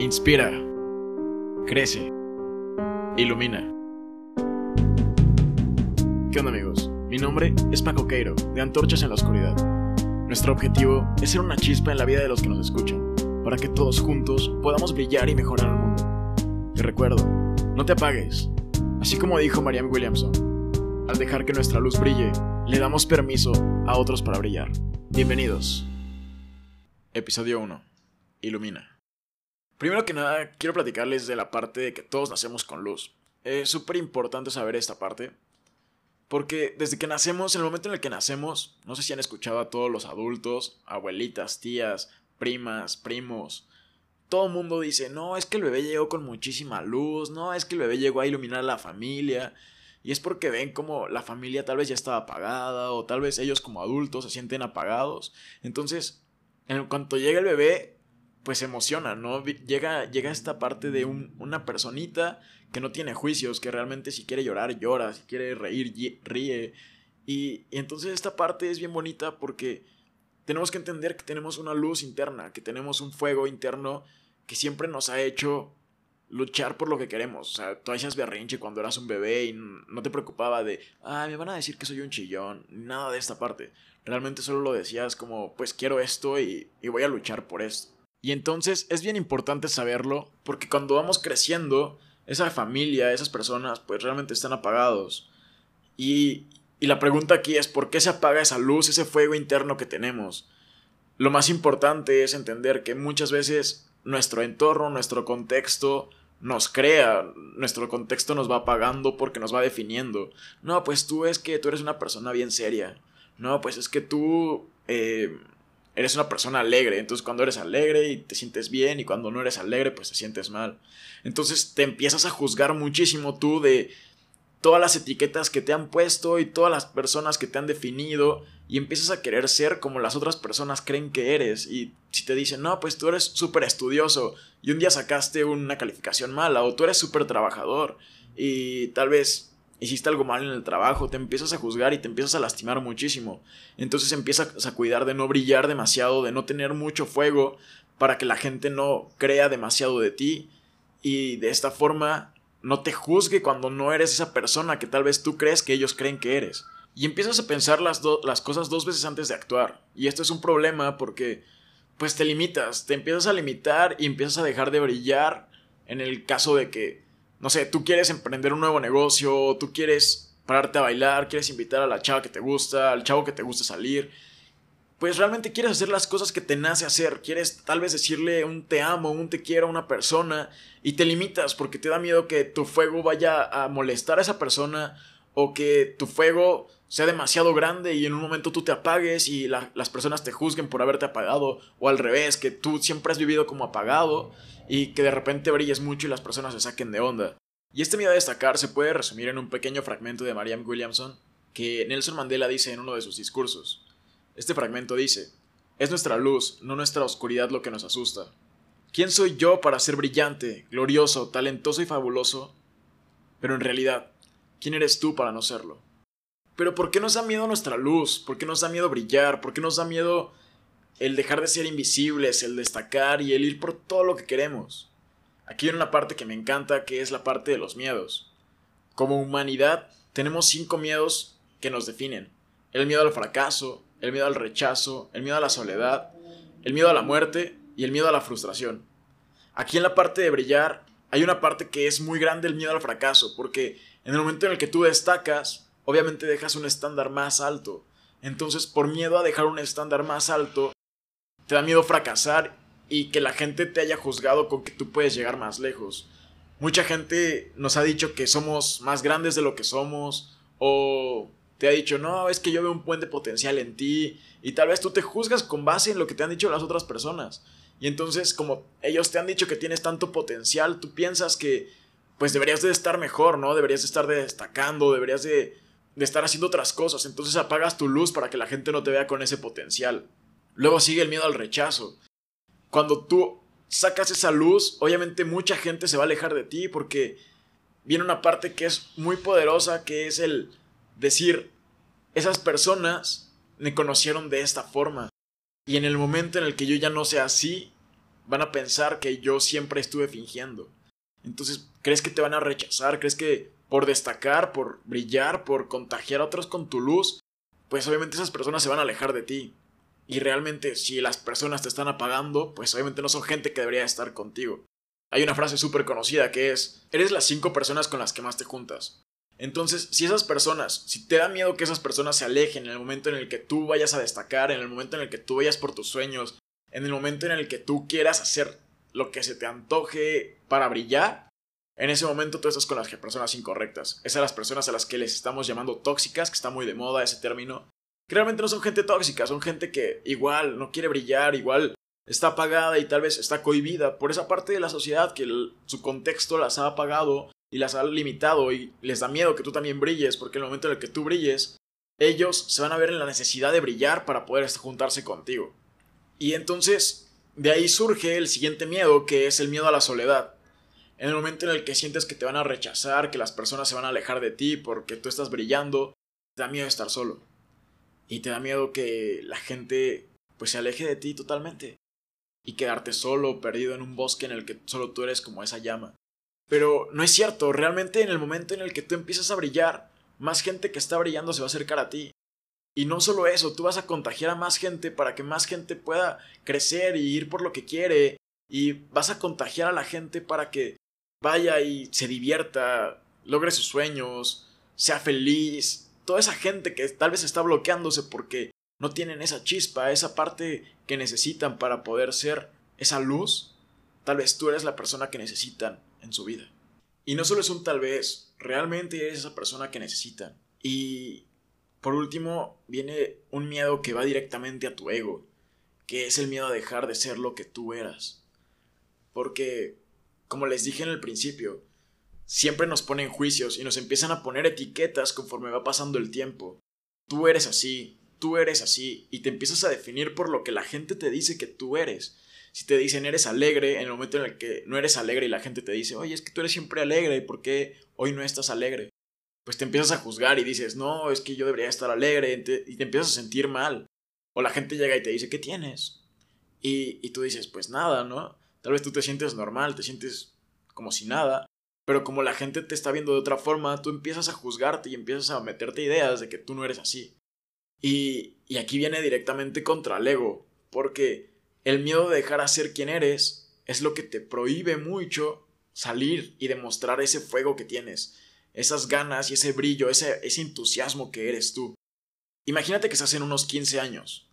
Inspira. Crece. Ilumina. ¿Qué onda amigos? Mi nombre es Paco Queiro, de Antorchas en la Oscuridad. Nuestro objetivo es ser una chispa en la vida de los que nos escuchan, para que todos juntos podamos brillar y mejorar el mundo. Te recuerdo, no te apagues. Así como dijo Marianne Williamson, al dejar que nuestra luz brille, le damos permiso a otros para brillar. Bienvenidos. Episodio 1. Ilumina. Primero que nada, quiero platicarles de la parte de que todos nacemos con luz. Es súper importante saber esta parte. Porque desde que nacemos, en el momento en el que nacemos, no sé si han escuchado a todos los adultos, abuelitas, tías, primas, primos. Todo el mundo dice, no, es que el bebé llegó con muchísima luz, no, es que el bebé llegó a iluminar a la familia. Y es porque ven como la familia tal vez ya estaba apagada o tal vez ellos como adultos se sienten apagados. Entonces, en cuanto llega el bebé, pues emociona, ¿no? Llega, llega esta parte de una personita que no tiene juicios, que realmente si quiere llorar, llora, si quiere reír, ríe. Y, y entonces esta parte es bien bonita porque tenemos que entender que tenemos una luz interna, que tenemos un fuego interno que siempre nos ha hecho luchar por lo que queremos. O sea, tú hacías berrinche cuando eras un bebé y no te preocupaba de, ah, me van a decir que soy un chillón, nada de esta parte. Realmente solo lo decías como, pues quiero esto y, y voy a luchar por esto. Y entonces es bien importante saberlo porque cuando vamos creciendo, esa familia, esas personas, pues realmente están apagados. Y, y la pregunta aquí es, ¿por qué se apaga esa luz, ese fuego interno que tenemos? Lo más importante es entender que muchas veces nuestro entorno, nuestro contexto nos crea, nuestro contexto nos va apagando porque nos va definiendo. No, pues tú es que tú eres una persona bien seria. No, pues es que tú eh, eres una persona alegre. Entonces cuando eres alegre y te sientes bien y cuando no eres alegre pues te sientes mal. Entonces te empiezas a juzgar muchísimo tú de todas las etiquetas que te han puesto y todas las personas que te han definido y empiezas a querer ser como las otras personas creen que eres y si te dicen no pues tú eres súper estudioso y un día sacaste una calificación mala o tú eres súper trabajador y tal vez hiciste algo mal en el trabajo, te empiezas a juzgar y te empiezas a lastimar muchísimo. Entonces empiezas a cuidar de no brillar demasiado, de no tener mucho fuego, para que la gente no crea demasiado de ti y de esta forma no te juzgue cuando no eres esa persona que tal vez tú crees que ellos creen que eres. Y empiezas a pensar las, las cosas dos veces antes de actuar. Y esto es un problema porque pues te limitas, te empiezas a limitar y empiezas a dejar de brillar en el caso de que no sé, tú quieres emprender un nuevo negocio, tú quieres pararte a bailar, quieres invitar a la chava que te gusta, al chavo que te gusta salir, pues realmente quieres hacer las cosas que te nace hacer, quieres tal vez decirle un te amo, un te quiero a una persona y te limitas porque te da miedo que tu fuego vaya a molestar a esa persona o que tu fuego sea demasiado grande y en un momento tú te apagues y las personas te juzguen por haberte apagado o al revés, que tú siempre has vivido como apagado y que de repente brilles mucho y las personas se saquen de onda. Y este miedo a destacar se puede resumir en un pequeño fragmento de Marianne Williamson que Nelson Mandela dice en uno de sus discursos. Este fragmento dice, es nuestra luz, no nuestra oscuridad lo que nos asusta. ¿Quién soy yo para ser brillante, glorioso, talentoso y fabuloso? Pero en realidad, ¿quién eres tú para no serlo? Pero ¿por qué nos da miedo nuestra luz? ¿Por qué nos da miedo brillar? ¿Por qué nos da miedo el dejar de ser invisibles, el destacar y el ir por todo lo que queremos. Aquí hay una parte que me encanta que es la parte de los miedos. Como humanidad tenemos cinco miedos que nos definen. El miedo al fracaso, el miedo al rechazo, el miedo a la soledad, el miedo a la muerte y el miedo a la frustración. Aquí en la parte de brillar hay una parte que es muy grande el miedo al fracaso, porque en el momento en el que tú destacas, obviamente dejas un estándar más alto. Entonces, por miedo a dejar un estándar más alto, te da miedo fracasar y que la gente te haya juzgado con que tú puedes llegar más lejos. Mucha gente nos ha dicho que somos más grandes de lo que somos o te ha dicho, no, es que yo veo un buen de potencial en ti y tal vez tú te juzgas con base en lo que te han dicho las otras personas. Y entonces como ellos te han dicho que tienes tanto potencial, tú piensas que pues deberías de estar mejor, ¿no? Deberías de estar destacando, deberías de, de estar haciendo otras cosas. Entonces apagas tu luz para que la gente no te vea con ese potencial. Luego sigue el miedo al rechazo. Cuando tú sacas esa luz, obviamente mucha gente se va a alejar de ti porque viene una parte que es muy poderosa, que es el decir, esas personas me conocieron de esta forma. Y en el momento en el que yo ya no sea así, van a pensar que yo siempre estuve fingiendo. Entonces, ¿crees que te van a rechazar? ¿Crees que por destacar, por brillar, por contagiar a otros con tu luz, pues obviamente esas personas se van a alejar de ti? Y realmente si las personas te están apagando, pues obviamente no son gente que debería estar contigo. Hay una frase súper conocida que es, eres las cinco personas con las que más te juntas. Entonces, si esas personas, si te da miedo que esas personas se alejen en el momento en el que tú vayas a destacar, en el momento en el que tú vayas por tus sueños, en el momento en el que tú quieras hacer lo que se te antoje para brillar, en ese momento tú estás con las personas incorrectas. Esas las personas a las que les estamos llamando tóxicas, que está muy de moda ese término. Realmente no son gente tóxica, son gente que igual no quiere brillar, igual está apagada y tal vez está cohibida por esa parte de la sociedad que su contexto las ha apagado y las ha limitado y les da miedo que tú también brilles, porque en el momento en el que tú brilles, ellos se van a ver en la necesidad de brillar para poder juntarse contigo. Y entonces, de ahí surge el siguiente miedo, que es el miedo a la soledad. En el momento en el que sientes que te van a rechazar, que las personas se van a alejar de ti porque tú estás brillando, te da miedo estar solo. Y te da miedo que la gente pues se aleje de ti totalmente. Y quedarte solo, perdido en un bosque en el que solo tú eres como esa llama. Pero no es cierto, realmente en el momento en el que tú empiezas a brillar, más gente que está brillando se va a acercar a ti. Y no solo eso, tú vas a contagiar a más gente para que más gente pueda crecer y ir por lo que quiere. Y vas a contagiar a la gente para que vaya y se divierta, logre sus sueños, sea feliz. Toda esa gente que tal vez está bloqueándose porque no tienen esa chispa, esa parte que necesitan para poder ser esa luz, tal vez tú eres la persona que necesitan en su vida. Y no solo es un tal vez, realmente eres esa persona que necesitan. Y por último, viene un miedo que va directamente a tu ego, que es el miedo a dejar de ser lo que tú eras. Porque, como les dije en el principio, siempre nos ponen juicios y nos empiezan a poner etiquetas conforme va pasando el tiempo. Tú eres así, tú eres así, y te empiezas a definir por lo que la gente te dice que tú eres si te dicen eres alegre, en el momento en el que no eres alegre y la gente te dice, oye, es que tú eres siempre alegre, ¿por qué hoy no estás alegre? Pues te empiezas a juzgar y dices, no, es que yo debería estar alegre y te, empiezas a sentir mal. O la gente llega y te dice, ¿qué tienes? Y, y tú dices, pues nada, ¿no? Tal vez tú te sientes normal, te sientes como si nada, pero como la gente te está viendo de otra forma, tú empiezas a juzgarte y empiezas a meterte ideas de que tú no eres así. Y, y aquí viene directamente contra el ego, porque el miedo de dejar a ser quien eres es lo que te prohíbe mucho salir y demostrar ese fuego que tienes, esas ganas y ese brillo, ese, ese entusiasmo que eres tú. Imagínate que estás en unos 15 años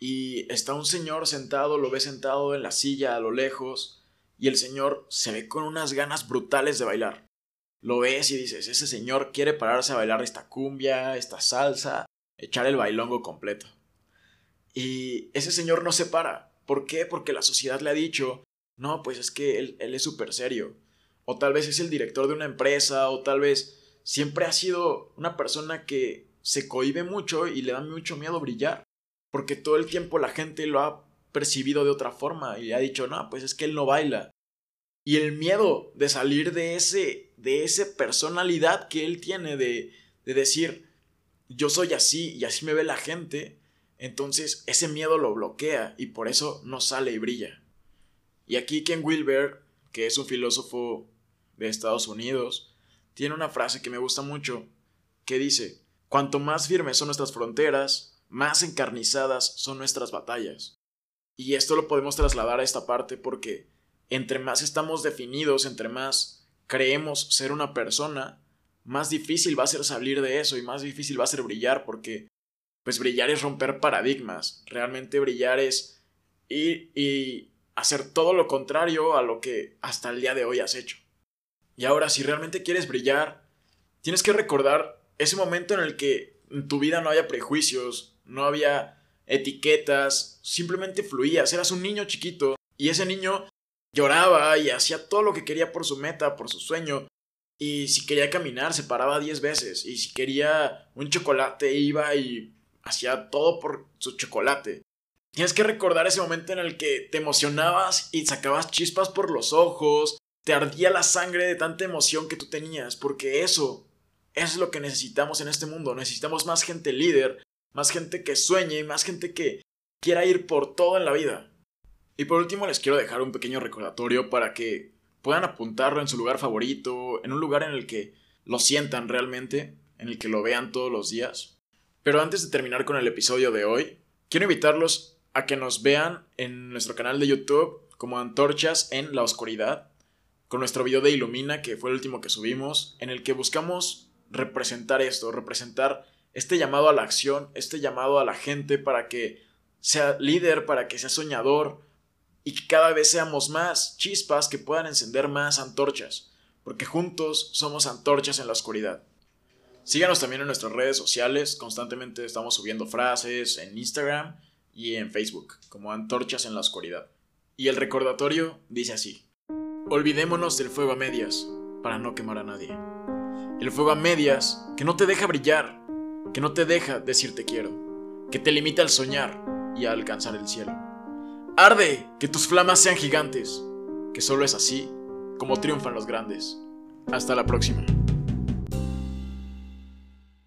y está un señor sentado, lo ves sentado en la silla a lo lejos y el señor se ve con unas ganas brutales de bailar. Lo ves y dices, ese señor quiere pararse a bailar esta cumbia, esta salsa, echar el bailongo completo. Y ese señor no se para, ¿Por qué? Porque la sociedad le ha dicho, no, pues es que él, es súper serio. O tal vez es el director de una empresa, o tal vez siempre ha sido una persona que se cohibe mucho y le da mucho miedo brillar. Porque todo el tiempo la gente lo ha percibido de otra forma y ha dicho, no, pues es que él no baila. Y el miedo de salir de ese, de esa personalidad que él tiene, de, de decir, yo soy así y así me ve la gente, entonces ese miedo lo bloquea y por eso no sale y brilla. Y aquí Ken Wilber, que es un filósofo de Estados Unidos, tiene una frase que me gusta mucho, que dice, cuanto más firmes son nuestras fronteras, más encarnizadas son nuestras batallas. Y esto lo podemos trasladar a esta parte porque entre más estamos definidos, entre más creemos ser una persona, más difícil va a ser salir de eso y más difícil va a ser brillar porque pues brillar es romper paradigmas. Realmente brillar es ir y hacer todo lo contrario a lo que hasta el día de hoy has hecho. Y ahora, si realmente quieres brillar, tienes que recordar ese momento en el que en tu vida no había prejuicios, no había etiquetas, simplemente fluías, eras un niño chiquito y ese niño lloraba y hacía todo lo que quería por su meta, por su sueño. Y si quería caminar, se paraba 10 veces. Y si quería un chocolate, iba y hacía todo por su chocolate. Tienes que recordar ese momento en el que te emocionabas y sacabas chispas por los ojos, te ardía la sangre de tanta emoción que tú tenías, porque eso, es lo que necesitamos en este mundo. Necesitamos más gente líder, más gente que sueñe, más gente que quiera ir por todo en la vida. Y por último les quiero dejar un pequeño recordatorio para que puedan apuntarlo en su lugar favorito, en un lugar en el que lo sientan realmente, en el que lo vean todos los días. Pero antes de terminar con el episodio de hoy, quiero invitarlos a que nos vean en nuestro canal de YouTube como Antorchas en la Oscuridad, con nuestro video de Ilumina, que fue el último que subimos, en el que buscamos representar esto, representar este llamado a la acción, este llamado a la gente para que sea líder, para que sea soñador y que cada vez seamos más chispas que puedan encender más antorchas, porque juntos somos antorchas en la oscuridad. Síganos también en nuestras redes sociales, constantemente estamos subiendo frases en Instagram y en Facebook, como Antorchas en la Oscuridad. Y el recordatorio dice así, olvidémonos del fuego a medias, para no quemar a nadie. El fuego a medias que no te deja brillar, que no te deja decirte quiero, que te limita al soñar y a alcanzar el cielo. Arde, que tus flamas sean gigantes, que solo es así como triunfan los grandes. Hasta la próxima.